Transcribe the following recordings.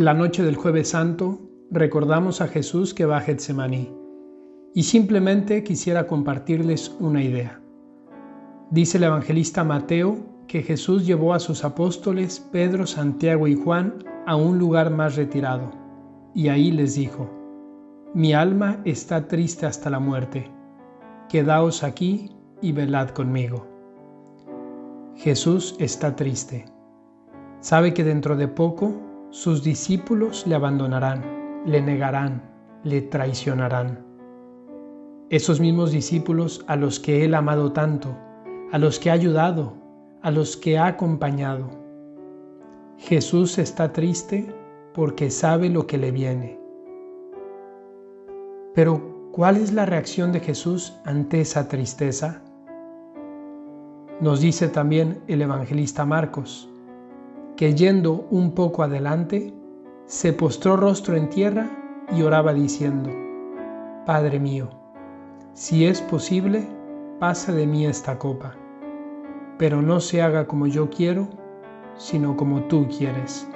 La noche del jueves santo recordamos a Jesús que va a Getsemaní y simplemente quisiera compartirles una idea. Dice el evangelista Mateo que Jesús llevó a sus apóstoles Pedro, Santiago y Juan a un lugar más retirado y ahí les dijo, Mi alma está triste hasta la muerte, quedaos aquí y velad conmigo. Jesús está triste. Sabe que dentro de poco sus discípulos le abandonarán, le negarán, le traicionarán. Esos mismos discípulos a los que Él ha amado tanto, a los que ha ayudado, a los que ha acompañado. Jesús está triste porque sabe lo que le viene. Pero, ¿cuál es la reacción de Jesús ante esa tristeza? Nos dice también el evangelista Marcos, que yendo un poco adelante, se postró rostro en tierra y oraba diciendo, Padre mío, si es posible, pasa de mí esta copa, pero no se haga como yo quiero, sino como tú quieres.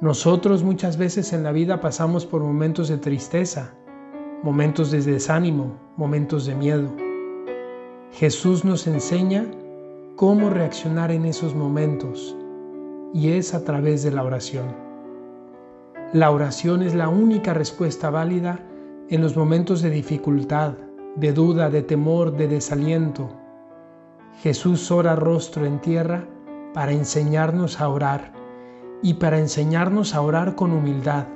Nosotros muchas veces en la vida pasamos por momentos de tristeza, momentos de desánimo, momentos de miedo. Jesús nos enseña cómo reaccionar en esos momentos y es a través de la oración. La oración es la única respuesta válida en los momentos de dificultad, de duda, de temor, de desaliento. Jesús ora rostro en tierra para enseñarnos a orar y para enseñarnos a orar con humildad,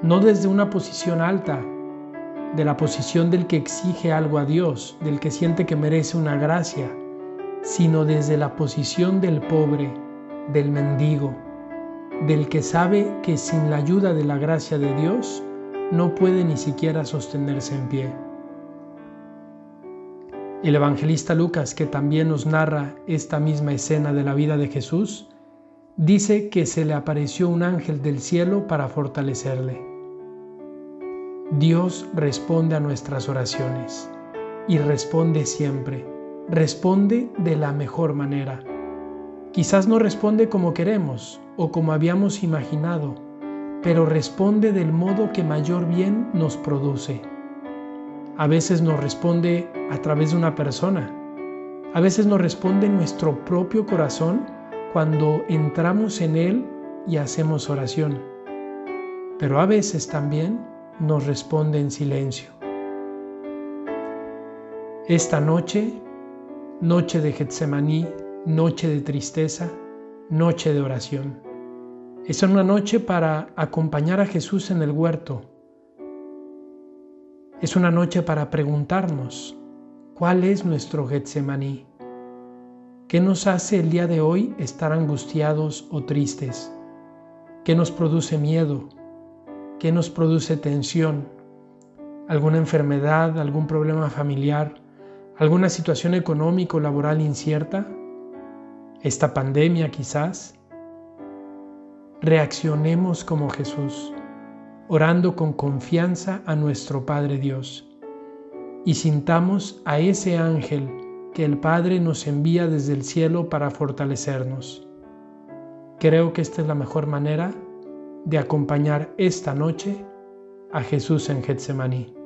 no desde una posición alta, de la posición del que exige algo a Dios, del que siente que merece una gracia, sino desde la posición del pobre, del mendigo, del que sabe que sin la ayuda de la gracia de Dios no puede ni siquiera sostenerse en pie. El evangelista Lucas, que también nos narra esta misma escena de la vida de Jesús, dice que se le apareció un ángel del cielo para fortalecerle. Dios responde a nuestras oraciones y responde siempre responde de la mejor manera. Quizás no responde como queremos o como habíamos imaginado, pero responde del modo que mayor bien nos produce. A veces nos responde a través de una persona, a veces nos responde nuestro propio corazón cuando entramos en él y hacemos oración, pero a veces también nos responde en silencio. Esta noche noche de Getsemaní, noche de tristeza, noche de oración. Es una noche para acompañar a Jesús en el huerto. Es una noche para preguntarnos, ¿cuál es nuestro Getsemaní? ¿Qué nos hace el día de hoy estar angustiados o tristes? ¿Qué nos produce miedo? ¿Qué nos produce tensión? ¿Alguna enfermedad, algún problema familiar? Alguna situación económico laboral incierta, esta pandemia quizás, reaccionemos como Jesús, orando con confianza a nuestro Padre Dios y sintamos a ese ángel que el Padre nos envía desde el cielo para fortalecernos. Creo que esta es la mejor manera de acompañar esta noche a Jesús en Getsemaní.